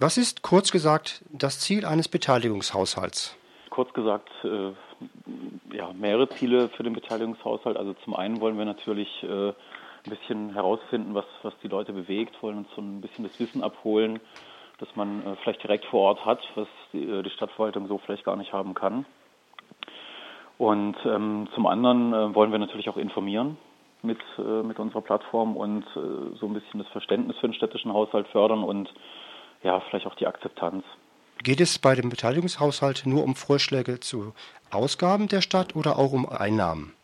Was ist kurz gesagt das Ziel eines Beteiligungshaushalts? Kurz gesagt, äh, ja, mehrere Ziele für den Beteiligungshaushalt. Also zum einen wollen wir natürlich äh, ein bisschen herausfinden, was, was die Leute bewegt, wollen uns so ein bisschen das Wissen abholen, dass man äh, vielleicht direkt vor Ort hat, was die, äh, die Stadtverwaltung so vielleicht gar nicht haben kann. Und ähm, zum anderen äh, wollen wir natürlich auch informieren mit, äh, mit unserer Plattform und so ein bisschen das Verständnis für den städtischen Haushalt fördern und ja, vielleicht auch die Akzeptanz. Geht es bei dem Beteiligungshaushalt nur um Vorschläge zu Ausgaben der Stadt oder auch um Einnahmen?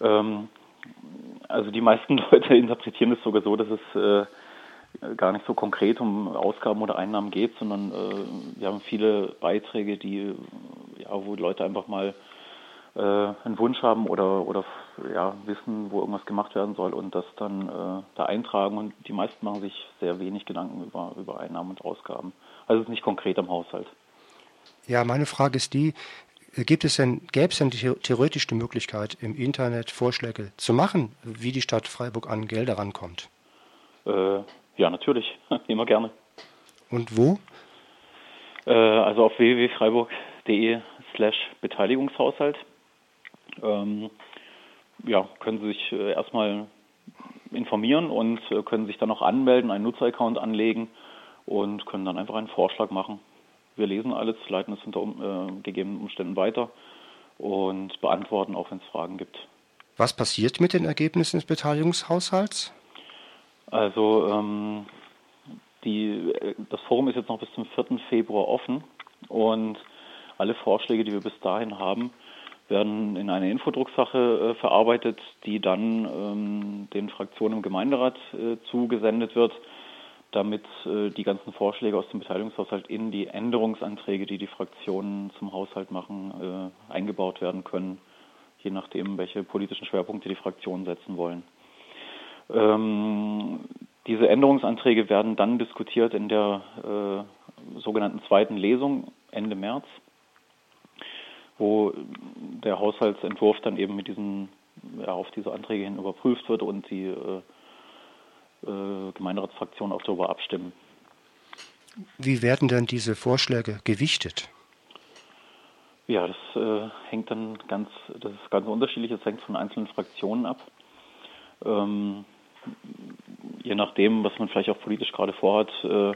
Ähm, also die meisten Leute interpretieren es sogar so, dass es äh, gar nicht so konkret um Ausgaben oder Einnahmen geht, sondern äh, wir haben viele Beiträge, die ja, wo Leute einfach mal äh, einen Wunsch haben oder, oder ja, wissen, wo irgendwas gemacht werden soll und das dann äh, da eintragen. Und die meisten machen sich sehr wenig Gedanken über, über Einnahmen und Ausgaben. Also es ist nicht konkret am Haushalt. Ja, meine Frage ist die, gibt es denn, gäbe es denn theoretisch die Möglichkeit, im Internet Vorschläge zu machen, wie die Stadt Freiburg an Gelder rankommt? Äh, ja, natürlich. Immer gerne. Und wo? Äh, also auf www.freiburg.de slash Beteiligungshaushalt ähm, ja, können Sie sich äh, erstmal informieren und äh, können sich dann auch anmelden, einen Nutzeraccount anlegen und können dann einfach einen Vorschlag machen. Wir lesen alles, leiten es unter äh, gegebenen Umständen weiter und beantworten auch, wenn es Fragen gibt. Was passiert mit den Ergebnissen des Beteiligungshaushalts? Also ähm, die, das Forum ist jetzt noch bis zum 4. Februar offen und alle Vorschläge, die wir bis dahin haben, werden in eine Infodrucksache äh, verarbeitet, die dann ähm, den Fraktionen im Gemeinderat äh, zugesendet wird, damit äh, die ganzen Vorschläge aus dem Beteiligungshaushalt in die Änderungsanträge, die die Fraktionen zum Haushalt machen, äh, eingebaut werden können, je nachdem, welche politischen Schwerpunkte die Fraktionen setzen wollen. Ähm, diese Änderungsanträge werden dann diskutiert in der äh, sogenannten zweiten Lesung Ende März wo der Haushaltsentwurf dann eben mit diesen, ja, auf diese Anträge hin überprüft wird und die äh, äh, Gemeinderatsfraktionen auch darüber abstimmen. Wie werden denn diese Vorschläge gewichtet? Ja, das äh, hängt dann ganz, das ist ganz unterschiedlich, das hängt von einzelnen Fraktionen ab. Ähm, je nachdem, was man vielleicht auch politisch gerade vorhat, äh,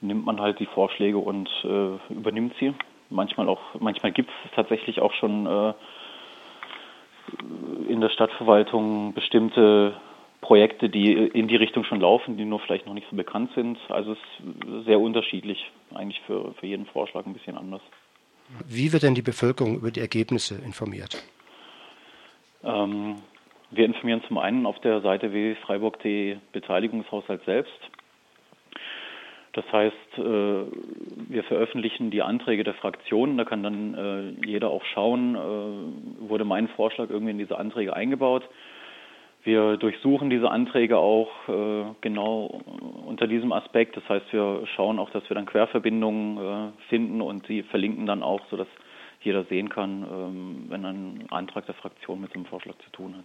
nimmt man halt die Vorschläge und äh, übernimmt sie manchmal auch, manchmal gibt es tatsächlich auch schon äh, in der Stadtverwaltung bestimmte Projekte, die in die Richtung schon laufen, die nur vielleicht noch nicht so bekannt sind. Also es ist sehr unterschiedlich, eigentlich für, für jeden Vorschlag ein bisschen anders. Wie wird denn die Bevölkerung über die Ergebnisse informiert? Ähm, wir informieren zum einen auf der Seite www.freiburg.de Beteiligungshaushalt selbst. Das heißt, äh, wir veröffentlichen die Anträge der Fraktionen, da kann dann äh, jeder auch schauen, äh, wurde mein Vorschlag irgendwie in diese Anträge eingebaut. Wir durchsuchen diese Anträge auch genau unter diesem Aspekt. Das heißt, wir schauen auch, dass wir dann Querverbindungen finden und sie verlinken dann auch, sodass jeder sehen kann, ähm, wenn ein Antrag der Fraktion mit dem Vorschlag zu tun hat.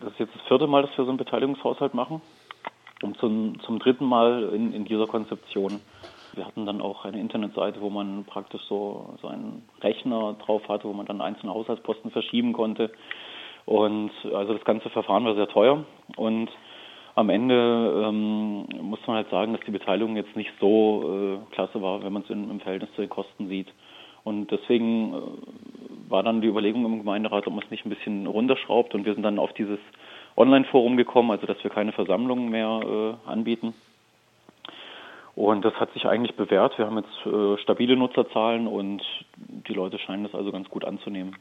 Das ist jetzt das vierte Mal, dass wir so einen Beteiligungshaushalt machen und zum, zum dritten Mal in, in dieser Konzeption. Wir hatten dann auch eine Internetseite, wo man praktisch so, so einen Rechner drauf hatte, wo man dann einzelne Haushaltsposten verschieben konnte. Und also das ganze Verfahren war sehr teuer und am Ende ähm, muss man halt sagen, dass die Beteiligung jetzt nicht so äh, klasse war, wenn man es im Verhältnis zu den Kosten sieht. Und deswegen äh, war dann die Überlegung im Gemeinderat, ob man es nicht ein bisschen runterschraubt. Und wir sind dann auf dieses Online-Forum gekommen, also dass wir keine Versammlungen mehr äh, anbieten. Und das hat sich eigentlich bewährt. Wir haben jetzt äh, stabile Nutzerzahlen und die Leute scheinen das also ganz gut anzunehmen.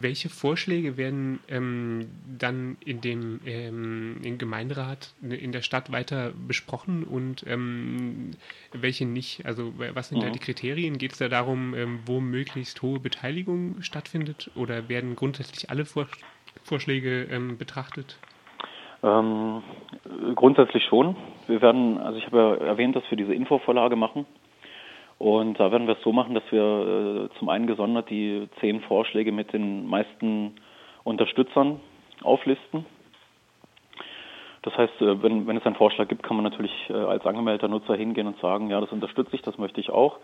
Welche Vorschläge werden ähm, dann in dem ähm, im Gemeinderat in der Stadt weiter besprochen und ähm, welche nicht? Also was sind mhm. da die Kriterien? Geht es da darum, ähm, wo möglichst hohe Beteiligung stattfindet oder werden grundsätzlich alle Vorschläge Vorschläge ähm, betrachtet? Ähm, grundsätzlich schon. Wir werden, also ich habe ja erwähnt, dass wir diese Infovorlage machen. Und da werden wir es so machen, dass wir äh, zum einen gesondert die zehn Vorschläge mit den meisten Unterstützern auflisten. Das heißt, äh, wenn, wenn es einen Vorschlag gibt, kann man natürlich äh, als angemeldeter Nutzer hingehen und sagen, ja, das unterstütze ich, das möchte ich auch.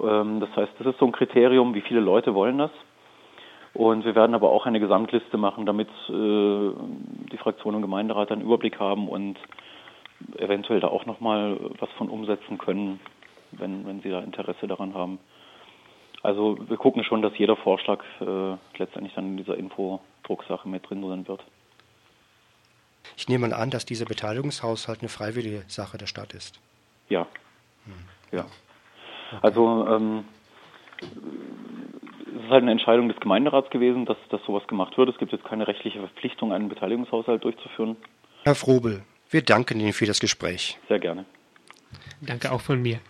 Ähm, das heißt, das ist so ein Kriterium, wie viele Leute wollen das. Und wir werden aber auch eine Gesamtliste machen, damit äh, die Fraktion und Gemeinderat einen Überblick haben und eventuell da auch nochmal was von umsetzen können, wenn, wenn sie da Interesse daran haben. Also wir gucken schon, dass jeder Vorschlag äh, letztendlich dann in dieser Infodrucksache mit drin sein wird. Ich nehme mal an, dass dieser Beteiligungshaushalt eine freiwillige Sache der Stadt ist. Ja. Hm. Ja. Okay. Also ähm, es ist halt eine Entscheidung des Gemeinderats gewesen, dass, dass sowas gemacht wird. Es gibt jetzt keine rechtliche Verpflichtung, einen Beteiligungshaushalt durchzuführen. Herr Frobel, wir danken Ihnen für das Gespräch. Sehr gerne. Danke auch von mir.